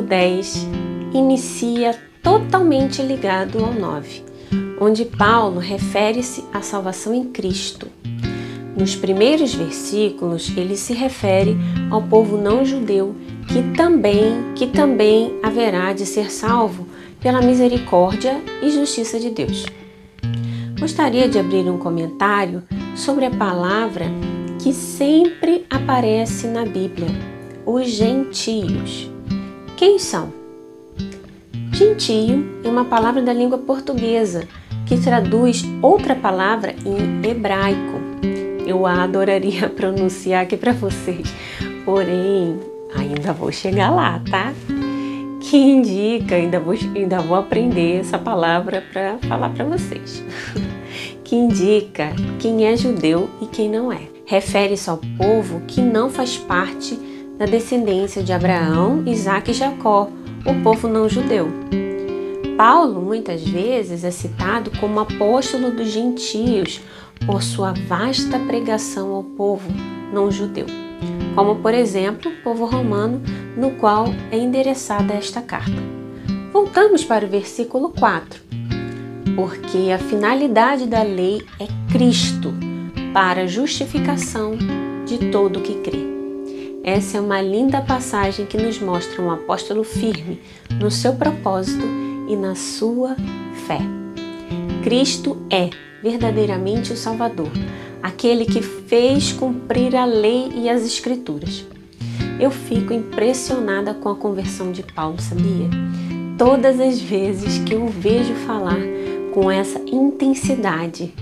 10 inicia totalmente ligado ao 9, onde Paulo refere-se à salvação em Cristo. Nos primeiros versículos, ele se refere ao povo não judeu que também, que também haverá de ser salvo pela misericórdia e justiça de Deus. Gostaria de abrir um comentário sobre a palavra que sempre aparece na Bíblia, os gentios. Quem são? Gentio é uma palavra da língua portuguesa que traduz outra palavra em hebraico. Eu a adoraria pronunciar aqui para vocês, porém ainda vou chegar lá, tá? Que indica, ainda vou, ainda vou aprender essa palavra para falar para vocês. que indica quem é judeu e quem não é. Refere-se ao povo que não faz parte da descendência de Abraão, Isaac e Jacó, o povo não judeu. Paulo muitas vezes é citado como apóstolo dos gentios por sua vasta pregação ao povo não judeu, como por exemplo o povo romano, no qual é endereçada esta carta. Voltamos para o versículo 4. Porque a finalidade da lei é Cristo para a justificação de todo o que crê. Essa é uma linda passagem que nos mostra um apóstolo firme no seu propósito e na sua fé. Cristo é verdadeiramente o Salvador, aquele que fez cumprir a lei e as Escrituras. Eu fico impressionada com a conversão de Paulo, sabia? Todas as vezes que eu vejo falar com essa intensidade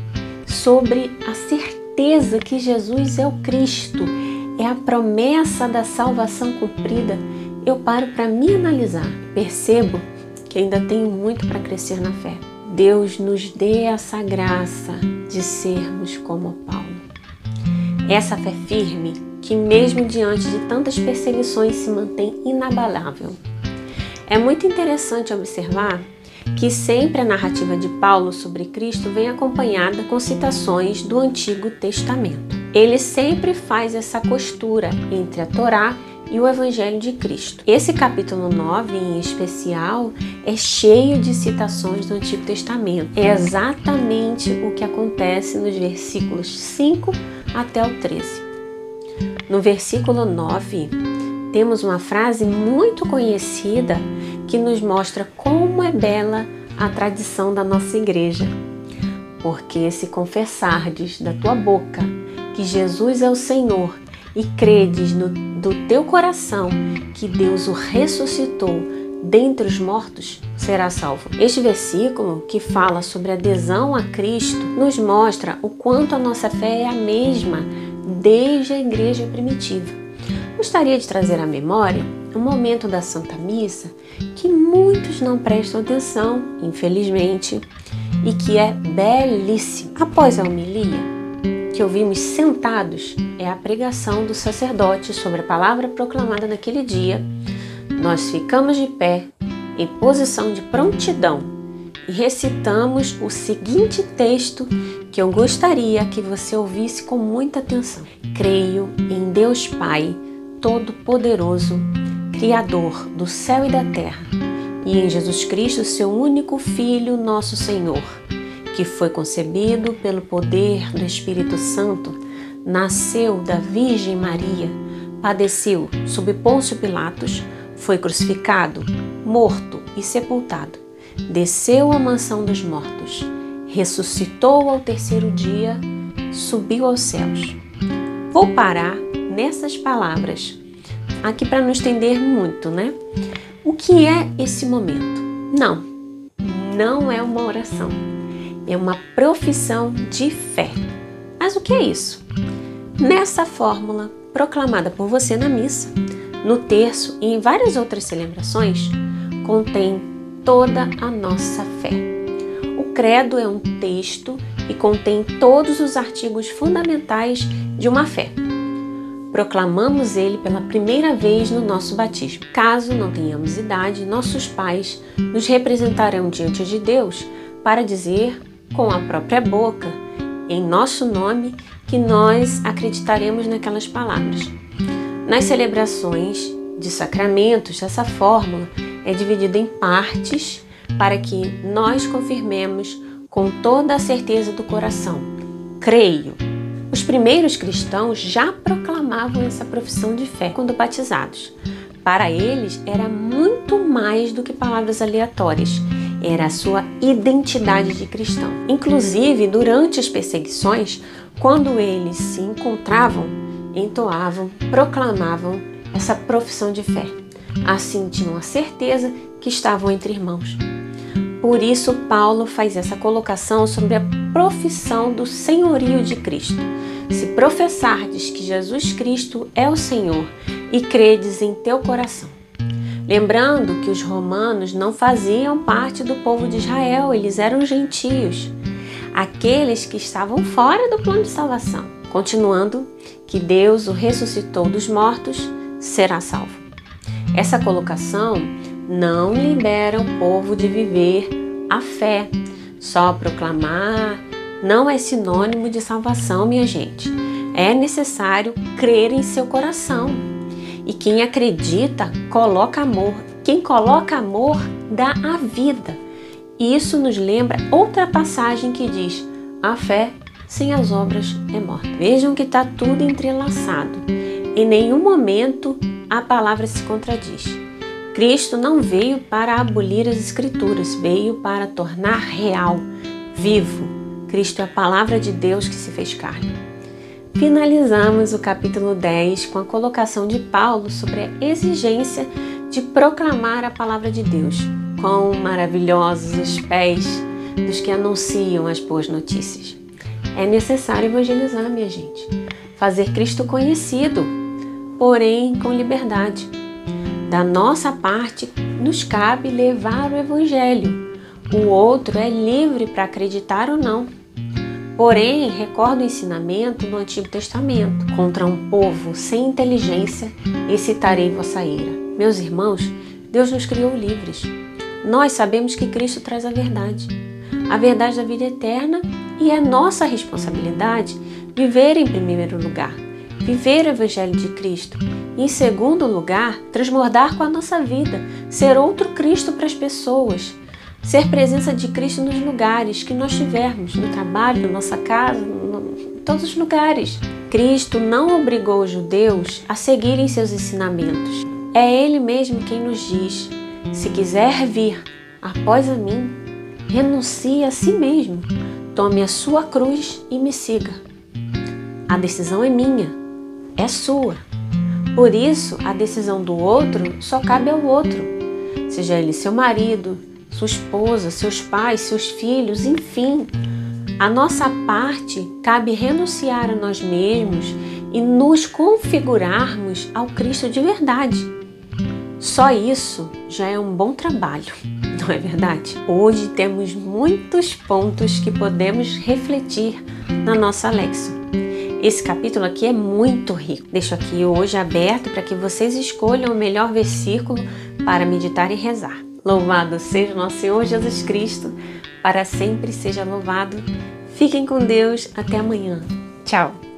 sobre a certeza que Jesus é o Cristo é a promessa da salvação cumprida, eu paro para me analisar. Percebo que ainda tenho muito para crescer na fé. Deus nos dê essa graça de sermos como Paulo. Essa fé firme que, mesmo diante de tantas perseguições, se mantém inabalável. É muito interessante observar que sempre a narrativa de Paulo sobre Cristo vem acompanhada com citações do Antigo Testamento ele sempre faz essa costura entre a Torá e o Evangelho de Cristo. Esse capítulo 9, em especial, é cheio de citações do Antigo Testamento. É exatamente o que acontece nos versículos 5 até o 13. No versículo 9, temos uma frase muito conhecida que nos mostra como é bela a tradição da nossa igreja. Porque se confessardes da tua boca que Jesus é o Senhor e credes no, do teu coração que Deus o ressuscitou dentre os mortos, será salvo. Este versículo, que fala sobre adesão a Cristo, nos mostra o quanto a nossa fé é a mesma desde a igreja primitiva. Gostaria de trazer à memória um momento da Santa Missa que muitos não prestam atenção, infelizmente, e que é belíssimo. Após a homilia, que ouvimos sentados é a pregação do sacerdote sobre a palavra proclamada naquele dia. Nós ficamos de pé, em posição de prontidão, e recitamos o seguinte texto que eu gostaria que você ouvisse com muita atenção. Creio em Deus Pai, Todo-Poderoso, Criador do céu e da terra, e em Jesus Cristo, seu único Filho, nosso Senhor que foi concebido pelo poder do Espírito Santo, nasceu da Virgem Maria, padeceu sob Pôncio Pilatos, foi crucificado, morto e sepultado, desceu à mansão dos mortos, ressuscitou ao terceiro dia, subiu aos céus. Vou parar nessas palavras aqui para não estender muito, né? O que é esse momento? Não, não é uma oração é uma profissão de fé. Mas o que é isso? Nessa fórmula proclamada por você na missa, no terço e em várias outras celebrações, contém toda a nossa fé. O credo é um texto e contém todos os artigos fundamentais de uma fé. Proclamamos ele pela primeira vez no nosso batismo. Caso não tenhamos idade, nossos pais nos representarão diante de Deus para dizer com a própria boca, em nosso nome, que nós acreditaremos naquelas palavras. Nas celebrações de sacramentos, essa fórmula é dividida em partes para que nós confirmemos com toda a certeza do coração. Creio. Os primeiros cristãos já proclamavam essa profissão de fé quando batizados. Para eles era muito mais do que palavras aleatórias, era a sua identidade de cristão. Inclusive, durante as perseguições, quando eles se encontravam, entoavam, proclamavam essa profissão de fé. Assim tinham a certeza que estavam entre irmãos. Por isso, Paulo faz essa colocação sobre a profissão do senhorio de Cristo. Se professardes que Jesus Cristo é o Senhor e credes em teu coração. Lembrando que os romanos não faziam parte do povo de Israel, eles eram gentios, aqueles que estavam fora do plano de salvação. Continuando, que Deus o ressuscitou dos mortos, será salvo. Essa colocação não libera o povo de viver a fé. Só proclamar não é sinônimo de salvação, minha gente. É necessário crer em seu coração. E quem acredita, coloca amor. Quem coloca amor, dá a vida. E isso nos lembra outra passagem que diz: a fé sem as obras é morta. Vejam que está tudo entrelaçado. Em nenhum momento a palavra se contradiz. Cristo não veio para abolir as Escrituras, veio para tornar real, vivo. Cristo é a palavra de Deus que se fez carne. Finalizamos o capítulo 10 com a colocação de Paulo sobre a exigência de proclamar a palavra de Deus. Quão maravilhosos os pés dos que anunciam as boas notícias. É necessário evangelizar, minha gente, fazer Cristo conhecido, porém com liberdade. Da nossa parte, nos cabe levar o Evangelho. O outro é livre para acreditar ou não. Porém, recordo o ensinamento no Antigo Testamento: contra um povo sem inteligência, excitarei vossa ira. Meus irmãos, Deus nos criou livres. Nós sabemos que Cristo traz a verdade, a verdade da vida eterna, e é nossa responsabilidade viver em primeiro lugar, viver o Evangelho de Cristo em segundo lugar, transbordar com a nossa vida, ser outro Cristo para as pessoas, ser presença de Cristo nos lugares que nós tivermos, no trabalho, na nossa casa, em todos os lugares. Cristo não obrigou os judeus a seguirem seus ensinamentos. É Ele mesmo quem nos diz: se quiser vir após a mim, renuncie a si mesmo, tome a sua cruz e me siga. A decisão é minha, é sua. Por isso, a decisão do outro só cabe ao outro, seja ele seu marido, sua esposa, seus pais, seus filhos, enfim. A nossa parte cabe renunciar a nós mesmos e nos configurarmos ao Cristo de verdade. Só isso já é um bom trabalho, não é verdade? Hoje temos muitos pontos que podemos refletir na nossa Alexa. Esse capítulo aqui é muito rico. Deixo aqui hoje aberto para que vocês escolham o melhor versículo para meditar e rezar. Louvado seja nosso Senhor Jesus Cristo, para sempre seja louvado. Fiquem com Deus, até amanhã. Tchau!